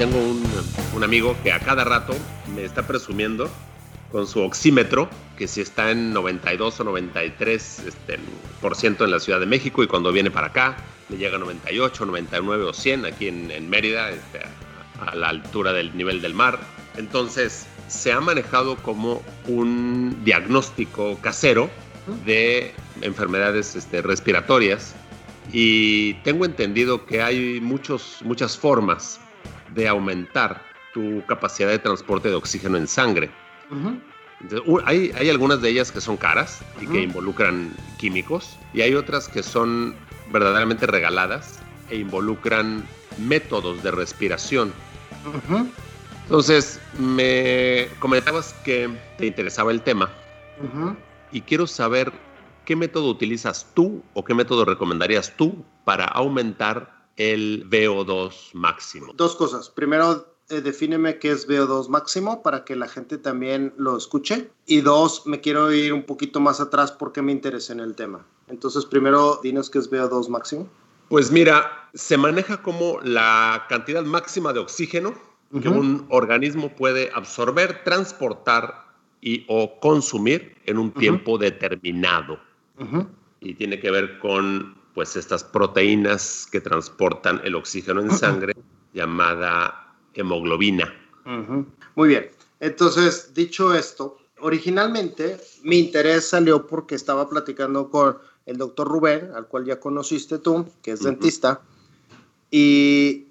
Tengo un, amigo que a cada rato me está presumiendo con su oxímetro, que si está en 92 o 93 este, por ciento en la Ciudad de México y cuando viene para acá le llega a 98, 99 o 100 aquí en, Mérida, este, a la altura del nivel del mar. Entonces se ha manejado como un diagnóstico casero de enfermedades este, respiratorias y tengo entendido que hay muchos, muchas formas de aumentar tu capacidad de transporte de oxígeno en sangre. hay, hay, algunas de ellas que son caras y que involucran químicos y hay otras que son verdaderamente regaladas e involucran métodos de respiración. Entonces, me comentabas que te interesaba el tema y quiero saber qué método utilizas tú o qué método recomendarías tú para aumentar el VO2 máximo? Dos cosas. Primero, eh, defíneme qué es VO2 máximo para que la gente también lo escuche. Y dos, me quiero ir un poquito más atrás porque me interesa en el tema. Entonces, primero, dinos qué es VO2 máximo. Pues mira, se maneja como la cantidad máxima de oxígeno que un organismo puede absorber, transportar y o consumir en un tiempo determinado. Y tiene que ver con pues estas proteínas que transportan el oxígeno en sangre, llamada hemoglobina. Muy bien. Entonces, dicho esto, originalmente mi interés salió porque estaba platicando con el doctor Rubén, al cual ya conociste tú, que es dentista, y,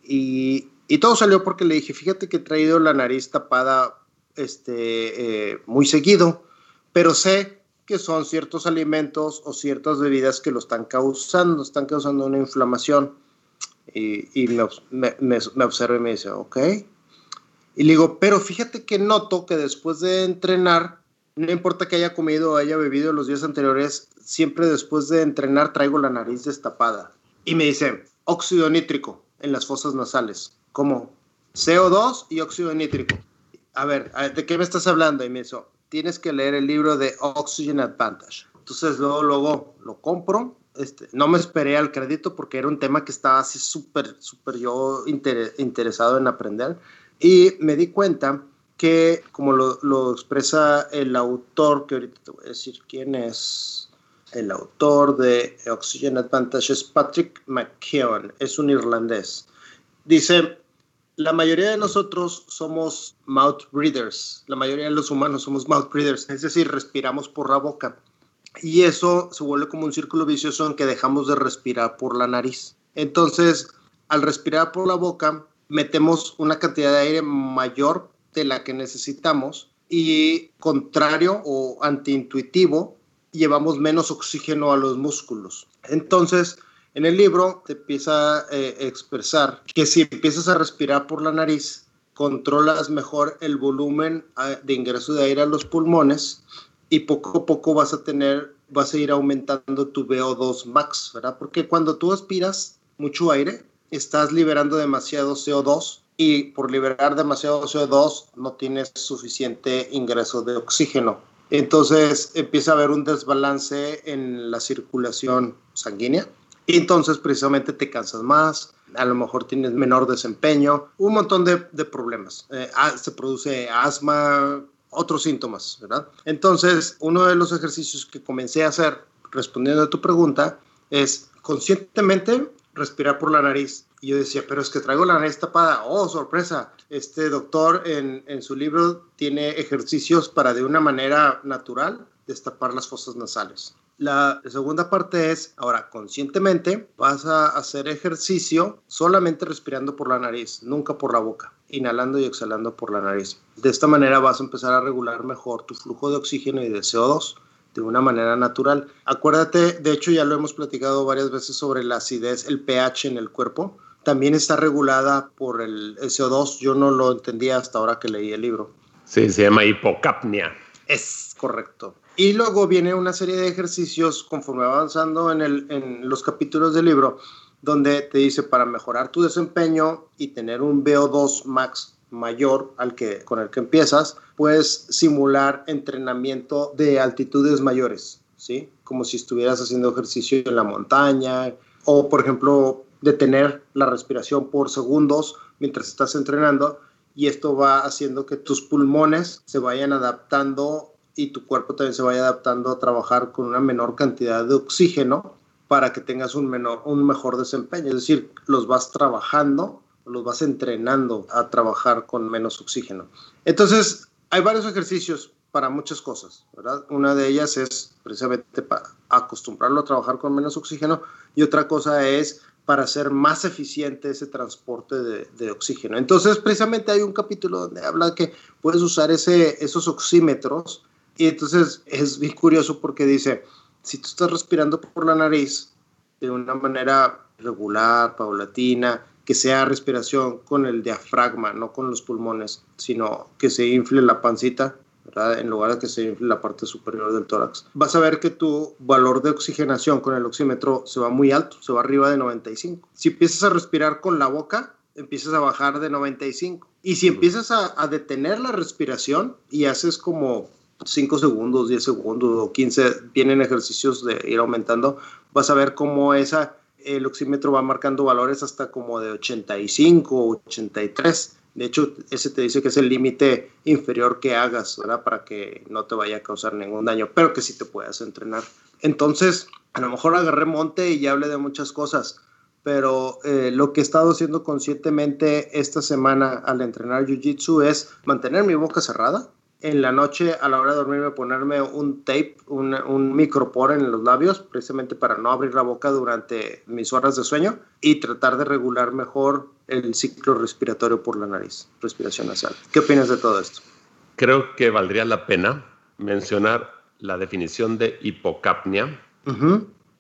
y, todo salió porque le dije, fíjate que he traído la nariz tapada este, eh, muy seguido, pero sé que son ciertos alimentos o ciertas bebidas que lo están causando, están causando una inflamación. Y, me, me, me, observa y me dice, ok. Y le digo, pero fíjate que noto que después de entrenar, no importa que haya comido o haya bebido los días anteriores, siempre después de entrenar traigo la nariz destapada. Y me dice, óxido nítrico en las fosas nasales. como CO2 y óxido nítrico. A ver, ¿de qué me estás hablando? Y me dice, tienes que leer el libro de Oxygen Advantage. Entonces luego, luego lo compro. Este, no me esperé al crédito porque era un tema que estaba así súper, súper yo interesado en aprender. Y me di cuenta que, como lo, expresa el autor, que ahorita te voy a decir quién es, el autor de Oxygen Advantage es Patrick McKeown, es un irlandés. Dice, la mayoría de nosotros somos mouth breathers, la mayoría de los humanos somos mouth breathers, es decir, respiramos por la boca. Y eso se vuelve como un círculo vicioso en que dejamos de respirar por la nariz. Entonces, al respirar por la boca, metemos una cantidad de aire mayor de la que necesitamos y contrario o antiintuitivo, llevamos menos oxígeno a los músculos. Entonces, en el libro te empieza eh, a expresar que si empiezas a respirar por la nariz, controlas mejor el volumen ah, de ingreso de aire a los pulmones y poco a poco vas a tener, vas a ir aumentando tu VO2 max, ¿verdad? Porque cuando tú aspiras mucho aire, estás liberando demasiado CO2 y por liberar demasiado CO2 no tienes suficiente ingreso de oxígeno. Entonces empieza a haber un desbalance en la circulación sanguínea y entonces precisamente te cansas más, a lo mejor tienes menor desempeño, un montón de, problemas. Eh, ah, se produce asma, otros síntomas, ¿verdad? Entonces, uno de los ejercicios que comencé a hacer respondiendo a tu pregunta es conscientemente respirar por la nariz. Y yo decía, pero es que traigo la nariz tapada. Oh, sorpresa. Este doctor en, en su libro tiene ejercicios para de una manera natural destapar las fosas nasales. La segunda parte es, ahora, conscientemente vas a hacer ejercicio solamente respirando por la nariz, nunca por la boca, inhalando y exhalando por la nariz. De esta manera vas a empezar a regular mejor tu flujo de oxígeno y de CO2 de una manera natural. Acuérdate, de hecho ya lo hemos platicado varias veces sobre la acidez, el pH en el cuerpo. también está regulada por el CO2. Yo no lo entendía hasta ahora que leí el libro. Sí, se llama hipocapnia. Es correcto. Y luego viene una serie de ejercicios conforme avanzando en, el, en los capítulos del libro, donde te dice para mejorar tu desempeño y tener un VO2 max mayor al que con el que empiezas, puedes simular entrenamiento de altitudes mayores, ¿sí? Como si estuvieras haciendo ejercicio en la montaña o, por ejemplo, detener la respiración por segundos mientras estás entrenando y esto va haciendo que tus pulmones se vayan adaptando y tu cuerpo también se vaya adaptando a trabajar con una menor cantidad de oxígeno para que tengas un, menor, un mejor desempeño. Es decir, los vas trabajando, los vas entrenando a trabajar con menos oxígeno. Entonces, hay varios ejercicios para muchas cosas, ¿verdad? Una de ellas es precisamente para acostumbrarlo a trabajar con menos oxígeno y otra cosa es para hacer más eficiente ese transporte de, oxígeno. Entonces, precisamente hay un capítulo donde habla que puedes usar ese, esos oxímetros y entonces es bien curioso porque dice, si tú estás respirando por la nariz de una manera regular, paulatina, que sea respiración con el diafragma, no con los pulmones, sino que se infle la pancita, en lugar de que se infle la parte superior del tórax. Vas a ver que tu valor de oxigenación con el oxímetro se va muy alto, se va arriba de 95. Si empiezas a respirar con la boca, empiezas a bajar de 95. Y si empiezas a, detener la respiración y haces como 5 segundos, 10 segundos o 15, vienen ejercicios de ir aumentando, vas a ver cómo esa, el oxímetro va marcando valores hasta como de 85, 83 de hecho, ese te dice que es el límite inferior que hagas, ¿verdad? Para que no te vaya a causar ningún daño, pero que sí te puedas entrenar. Entonces, a lo mejor agarré monte y ya hablé de muchas cosas, pero eh, lo que he estado haciendo conscientemente esta semana al entrenar Jiu-Jitsu es mantener mi boca cerrada, en la noche a la hora de dormirme ponerme un tape, un, un micropor en los labios, precisamente para no abrir la boca durante mis horas de sueño y tratar de regular mejor el ciclo respiratorio por la nariz, respiración nasal. ¿Qué opinas de todo esto? Creo que valdría la pena mencionar la definición de hipocapnia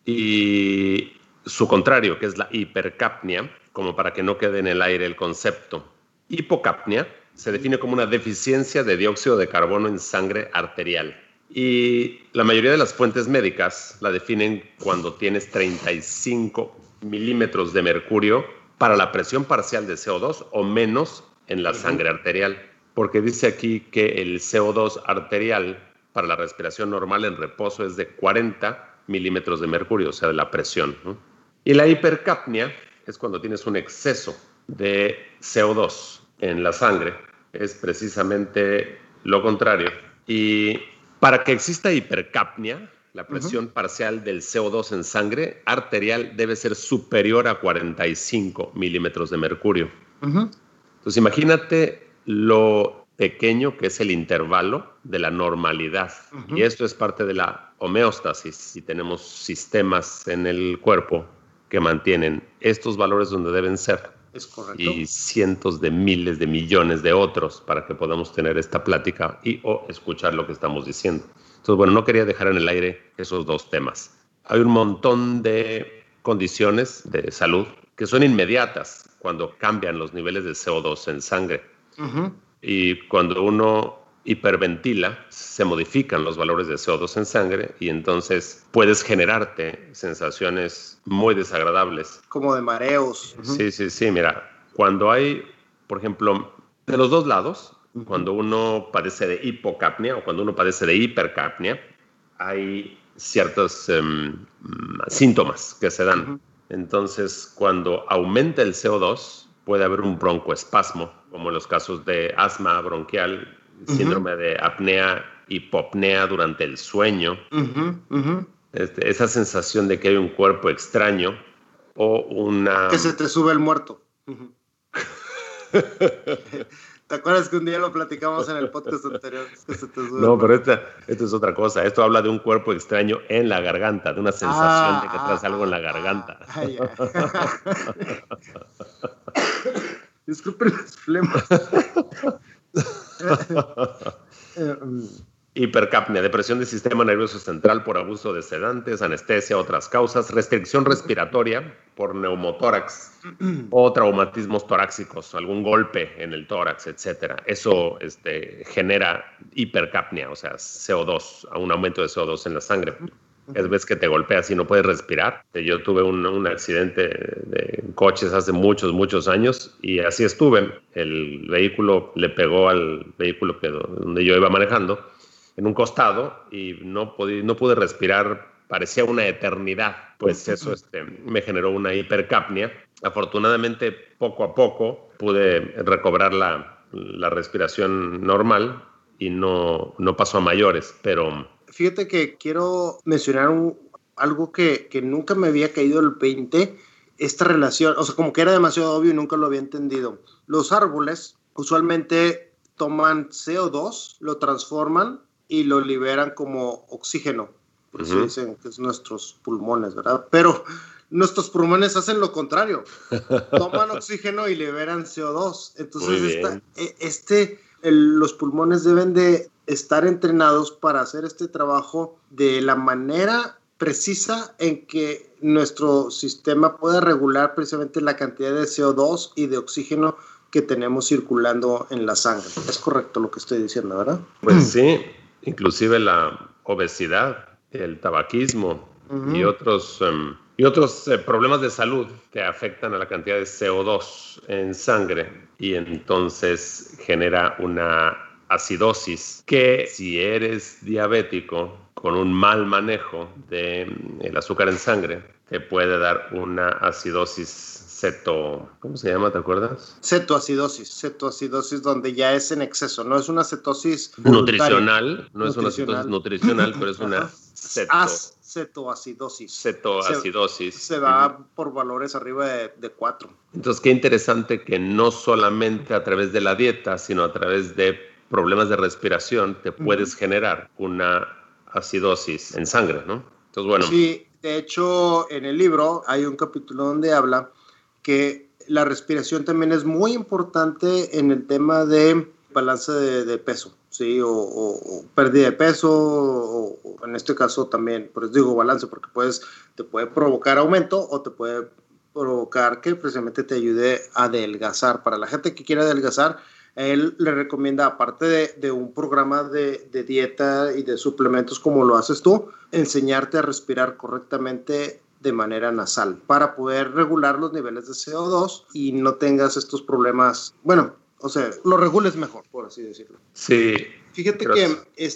y su contrario, que es la hipercapnia, como para que no quede en el aire el concepto. Hipocapnia se define como una deficiencia de dióxido de carbono en sangre arterial. Y la mayoría de las fuentes médicas la definen cuando tienes 35 milímetros de mercurio para la presión parcial de CO2 o menos en la sangre arterial. Porque dice aquí que el CO2 arterial para la respiración normal en reposo es de 40 milímetros de mercurio, o sea, de la presión. Y la hipercapnia es cuando tienes un exceso de CO2 en la sangre es precisamente lo contrario. Y para que exista hipercapnia, la presión parcial del CO2 en sangre arterial debe ser superior a 45 milímetros de mercurio. Entonces imagínate lo pequeño que es el intervalo de la normalidad. Y esto es parte de la homeostasis. Y tenemos sistemas en el cuerpo que mantienen estos valores donde deben ser. Y cientos de miles de millones de otros para que podamos tener esta plática y o escuchar lo que estamos diciendo. Entonces, bueno, no quería dejar en el aire esos dos temas. Hay un montón de condiciones de salud que son inmediatas cuando cambian los niveles de CO2 en sangre. Y cuando uno hiperventila, se modifican los valores de CO2 en sangre y entonces puedes generarte sensaciones muy desagradables. Como de mareos. Sí, sí, sí. Mira, cuando hay, por ejemplo, de los dos lados, cuando uno padece de hipocapnia o cuando uno padece de hipercapnia, hay ciertos em, síntomas que se dan. Entonces, cuando aumenta el CO2, puede haber un broncoespasmo, como en los casos de asma bronquial síndrome de apnea, hipopnea durante el sueño, este, esa sensación de que hay un cuerpo extraño o una... Que se te sube el muerto. ¿Te acuerdas que un día lo platicamos en el podcast anterior? no, pero esta, esto es otra cosa. Esto habla de un cuerpo extraño en la garganta, de una sensación de que traes algo en la garganta. Disculpen las flemas. hipercapnia, depresión del sistema nervioso central por abuso de sedantes, anestesia, otras causas, restricción respiratoria por neumotórax o traumatismos torácicos, algún golpe en el tórax, etcétera. Eso este, genera hipercapnia, o sea, CO2, un aumento de CO2 en la sangre es vez que te golpeas y no puedes respirar. Yo tuve un, accidente de coches hace muchos, muchos años y así estuve. El vehículo le pegó al vehículo que, donde yo iba manejando en un costado y no, no pude respirar, parecía una eternidad. Pues eso este, me generó una hipercapnia. Afortunadamente, poco a poco pude recobrar la, la respiración normal y no, no pasó a mayores, pero fíjate que quiero mencionar algo que, que, nunca me había caído el 20, esta relación, o sea, como que era demasiado obvio y nunca lo había entendido. Los árboles usualmente toman CO2, lo transforman y lo liberan como oxígeno. Por eso dicen que es nuestros pulmones, ¿verdad? Pero nuestros pulmones hacen lo contrario. Toman oxígeno y liberan CO2. Entonces, e, este, los pulmones deben de estar entrenados para hacer este trabajo de la manera precisa en que nuestro sistema pueda regular precisamente la cantidad de CO2 y de oxígeno que tenemos circulando en la sangre. Es correcto lo que estoy diciendo, ¿verdad? Pues sí, inclusive la obesidad, el tabaquismo y otros, em, y otros eh, problemas de salud que afectan a la cantidad de CO2 en sangre y entonces genera una acidosis, que si eres diabético con un mal manejo del mm, azúcar en sangre, te puede dar una acidosis ceto, ¿cómo se llama? ¿Te acuerdas? Cetoacidosis, cetoacidosis donde ya es en exceso, no es una cetosis nutricional, no es una cetosis nutricional, pero es una ceto, cetoacidosis. Cetoacidosis. Se, se va por valores arriba de, de 4. Entonces, qué interesante que no solamente a través de la dieta, sino a través de problemas de respiración, te puedes generar una acidosis en sangre, ¿no? Entonces, bueno. Sí, de hecho, en el libro hay un capítulo donde habla que la respiración también es muy importante en el tema de balance de, peso, ¿sí? O, pérdida de peso, o, en este caso también, por eso digo balance, porque puedes, te puede provocar aumento o te puede provocar que precisamente te ayude a adelgazar. Para la gente que quiere adelgazar, él le recomienda, aparte de, un programa de, dieta y de suplementos como lo haces tú, enseñarte a respirar correctamente de manera nasal para poder regular los niveles de CO2 y no tengas estos problemas. Bueno, o sea, lo regules mejor, por así decirlo. Sí. Fíjate que he,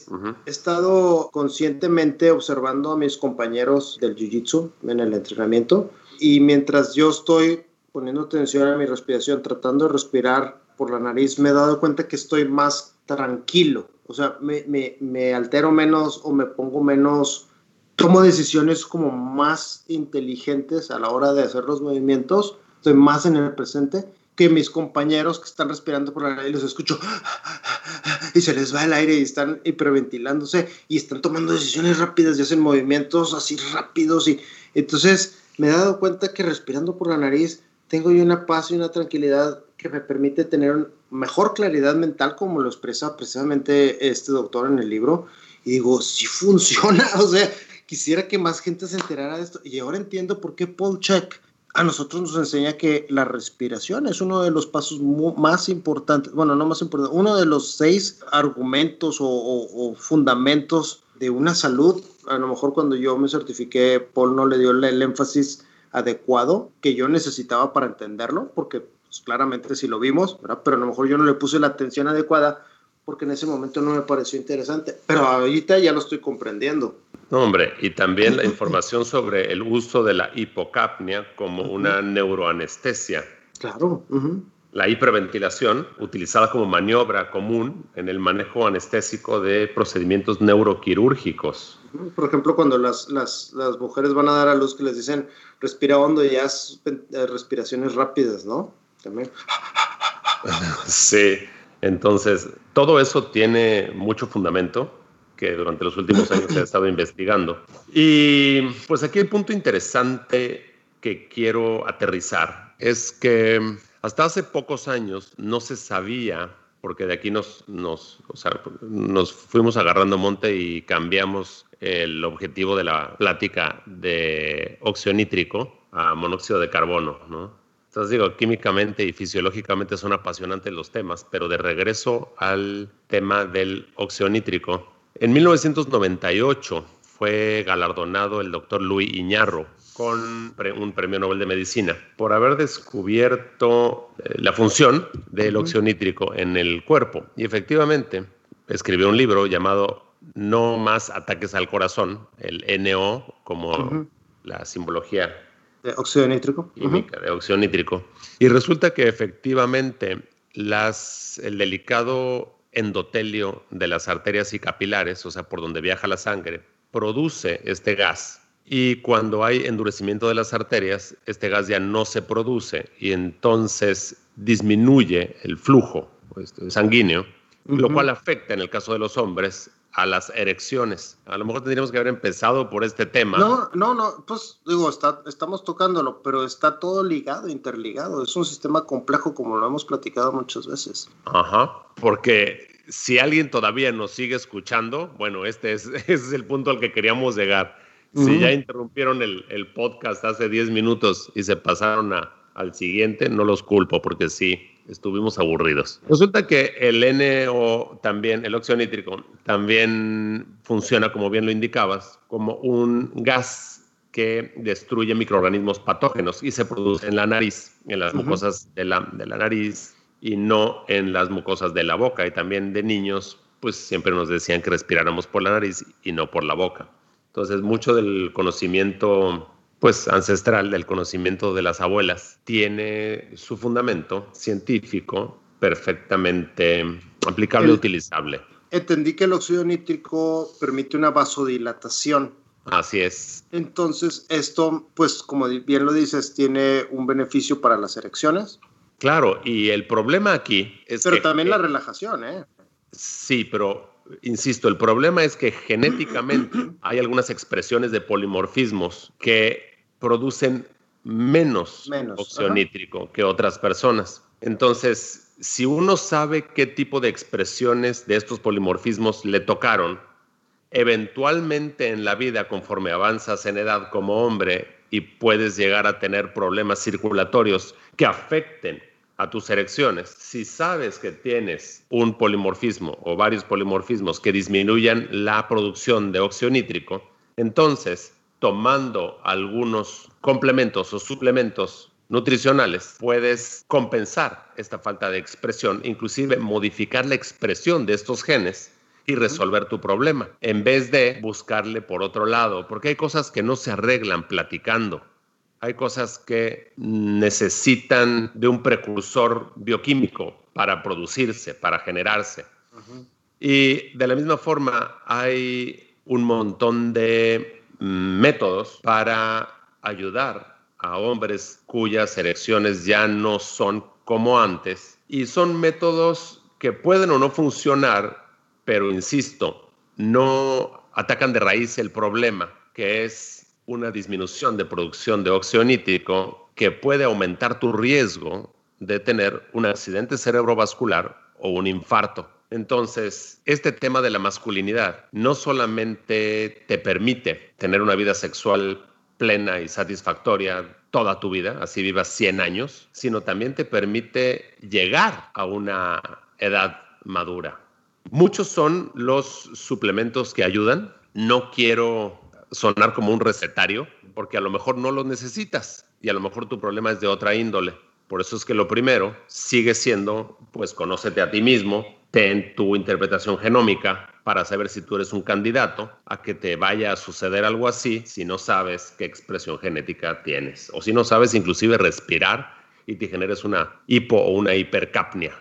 estado conscientemente observando a mis compañeros del Jiu-Jitsu en el entrenamiento y mientras yo estoy poniendo atención a mi respiración, tratando de respirar por la nariz, me he dado cuenta que estoy más tranquilo. O sea, me, me, me altero menos o me pongo menos, tomo decisiones como más inteligentes a la hora de hacer los movimientos, estoy más en el presente que mis compañeros que están respirando por la nariz, los escucho y se les va el aire y están hiperventilándose y están tomando decisiones rápidas y hacen movimientos así rápidos. Y entonces me he dado cuenta que respirando por la nariz tengo yo una paz y una tranquilidad que me permite tener mejor claridad mental, como lo expresa precisamente este doctor en el libro. Y digo, sí funciona, o sea, quisiera que más gente se enterara de esto. Y ahora entiendo por qué Paul Check a nosotros nos enseña que la respiración es uno de los pasos más importantes, bueno, no más importante, uno de los seis argumentos o, o, fundamentos de una salud. A lo mejor cuando yo me certifiqué, Paul no le dio el énfasis adecuado que yo necesitaba para entenderlo, porque pues, claramente sí lo vimos, pero a lo mejor yo no le puse la atención adecuada porque en ese momento no me pareció interesante, pero ahorita ya lo estoy comprendiendo. No, hombre, y también la información sobre el uso de la hipocapnia como una neuroanestesia. Claro. La hiperventilación, utilizada como maniobra común en el manejo anestésico de procedimientos neuroquirúrgicos. Por ejemplo, cuando las, las, las mujeres van a dar a luz que les dicen respira hondo y ya eh, respiraciones rápidas, ¿no? también. Sí, entonces todo eso tiene mucho fundamento que durante los últimos años se ha estado investigando. Y pues aquí el punto interesante que quiero aterrizar es que hasta hace pocos años no se sabía porque de aquí nos, nos, fuimos agarrando monte y cambiamos el objetivo de la plática de óxido nítrico a monóxido de carbono, ¿no? Entonces digo, químicamente y fisiológicamente son apasionantes los temas, pero de regreso al tema del óxido nítrico. En 1998 fue galardonado el doctor Luis Iñarro con un premio Nobel de Medicina por haber descubierto eh, la función del óxido nítrico en el cuerpo. Y efectivamente escribió un libro llamado No más ataques al corazón, el NO como la simbología de óxido nítrico. Química, de óxido nítrico. Y resulta que efectivamente las, el delicado endotelio de las arterias y capilares, o sea, por donde viaja la sangre, produce este gas. Y cuando hay endurecimiento de las arterias, este gas ya no se produce y entonces disminuye el flujo pues, sanguíneo, lo cual afecta en el caso de los hombres a las erecciones. A lo mejor tendríamos que haber empezado por este tema. No, no, no, pues digo, está, estamos tocándolo, pero está todo ligado, interligado. Es un sistema complejo como lo hemos platicado muchas veces. Ajá, porque si alguien todavía nos sigue escuchando, bueno, este es, es el punto al que queríamos llegar. Si ya interrumpieron el, el, podcast hace 10 minutos y se pasaron a, al siguiente, no los culpo porque sí, estuvimos aburridos. Resulta que el NO también, el óxido nítrico, también funciona, como bien lo indicabas, como un gas que destruye microorganismos patógenos y se produce en la nariz, en las mucosas de la, de la nariz y no en las mucosas de la boca. Y también de niños, pues siempre nos decían que respiráramos por la nariz y no por la boca. Entonces, mucho del conocimiento pues ancestral del conocimiento de las abuelas tiene su fundamento científico perfectamente aplicable y utilizable. Entendí que el óxido nítrico permite una vasodilatación. Así es. Entonces, esto, pues como bien lo dices, tiene un beneficio para las erecciones. Claro, y el problema aquí es Pero también la relajación, ¿eh? Sí, pero insisto, el problema es que genéticamente hay algunas expresiones de polimorfismos que producen menos, óxido nítrico que otras personas. Entonces, si uno sabe qué tipo de expresiones de estos polimorfismos le tocaron, eventualmente en la vida, conforme avanzas en edad como hombre y puedes llegar a tener problemas circulatorios que afecten a tus erecciones, si sabes que tienes un polimorfismo o varios polimorfismos que disminuyan la producción de óxido nítrico, entonces tomando algunos complementos o suplementos nutricionales, puedes compensar esta falta de expresión, inclusive modificar la expresión de estos genes y resolver tu problema, en vez de buscarle por otro lado, porque hay cosas que no se arreglan platicando. Hay cosas que necesitan de un precursor bioquímico para producirse, para generarse. Y de la misma forma hay un montón de métodos para ayudar a hombres cuyas erecciones ya no son como antes. Y son métodos que pueden o no funcionar, pero insisto, no atacan de raíz el problema, que es una disminución de producción de óxido que puede aumentar tu riesgo de tener un accidente cerebrovascular o un infarto. Entonces, este tema de la masculinidad no solamente te permite tener una vida sexual plena y satisfactoria toda tu vida, así vivas 100 años, sino también te permite llegar a una edad madura. Muchos son los suplementos que ayudan. No quiero sonar como un recetario, porque a lo mejor no los necesitas y a lo mejor tu problema es de otra índole. Por eso es que lo primero sigue siendo, pues, conócete a ti mismo, ten tu interpretación genómica para saber si tú eres un candidato a que te vaya a suceder algo así si no sabes qué expresión genética tienes o si no sabes inclusive respirar y te generes una hipo o una hipercapnia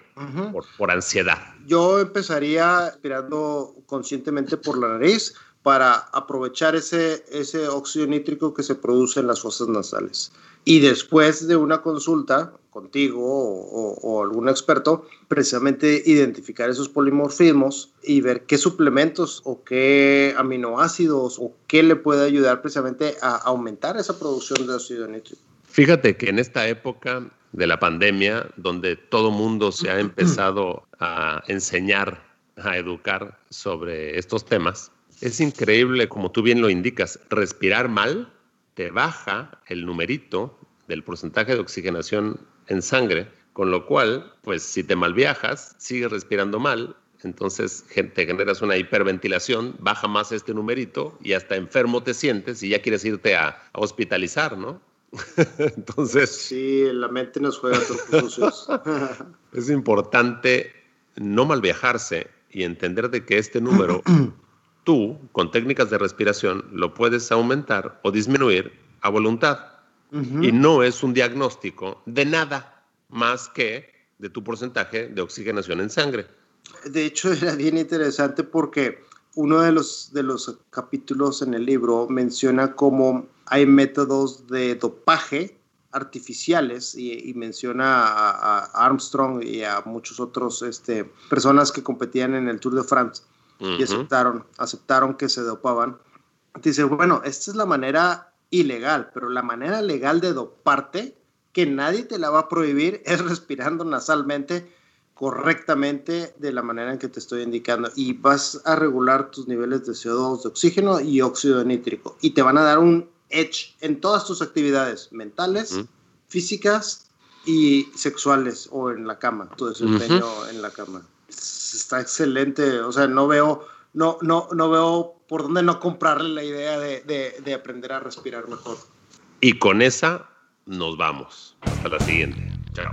por, por ansiedad. Yo empezaría respirando conscientemente por la nariz para aprovechar ese, ese óxido nítrico que se produce en las fosas nasales. Y después de una consulta contigo o, algún experto, precisamente identificar esos polimorfismos y ver qué suplementos o qué aminoácidos o qué le puede ayudar precisamente a aumentar esa producción de óxido nítrico. Fíjate que en esta época de la pandemia, donde todo mundo se ha empezado a enseñar, a educar sobre estos temas. Es increíble, como tú bien lo indicas, respirar mal te baja el numerito del porcentaje de oxigenación en sangre, con lo cual, pues si te malviajas, sigues respirando mal, entonces te generas una hiperventilación, baja más este numerito y hasta enfermo te sientes y ya quieres irte a, a hospitalizar, ¿no? Entonces. Sí, la mente nos juega sucios. es importante no malviajarse y entender de que este número, tú, con técnicas de respiración, lo puedes aumentar o disminuir a voluntad. Y no es un diagnóstico de nada más que de tu porcentaje de oxigenación en sangre. De hecho, era bien interesante porque uno de los, de los capítulos en el libro menciona cómo hay métodos de dopaje artificiales y, menciona a, Armstrong y a muchos otros este, personas que competían en el Tour de France y aceptaron, aceptaron que se dopaban. Dice, bueno, esta es la manera ilegal, pero la manera legal de doparte, que nadie te la va a prohibir, es respirando nasalmente correctamente de la manera en que te estoy indicando. Y vas a regular tus niveles de CO2, de oxígeno y óxido nítrico. Y te van a dar un edge en todas tus actividades mentales, físicas y sexuales o en la cama, tu desempeño en la cama. Está excelente, o sea, no veo, no, no, no veo por dónde no comprarle la idea de, de aprender a respirar mejor. Y con esa nos vamos. Hasta la siguiente. Chao.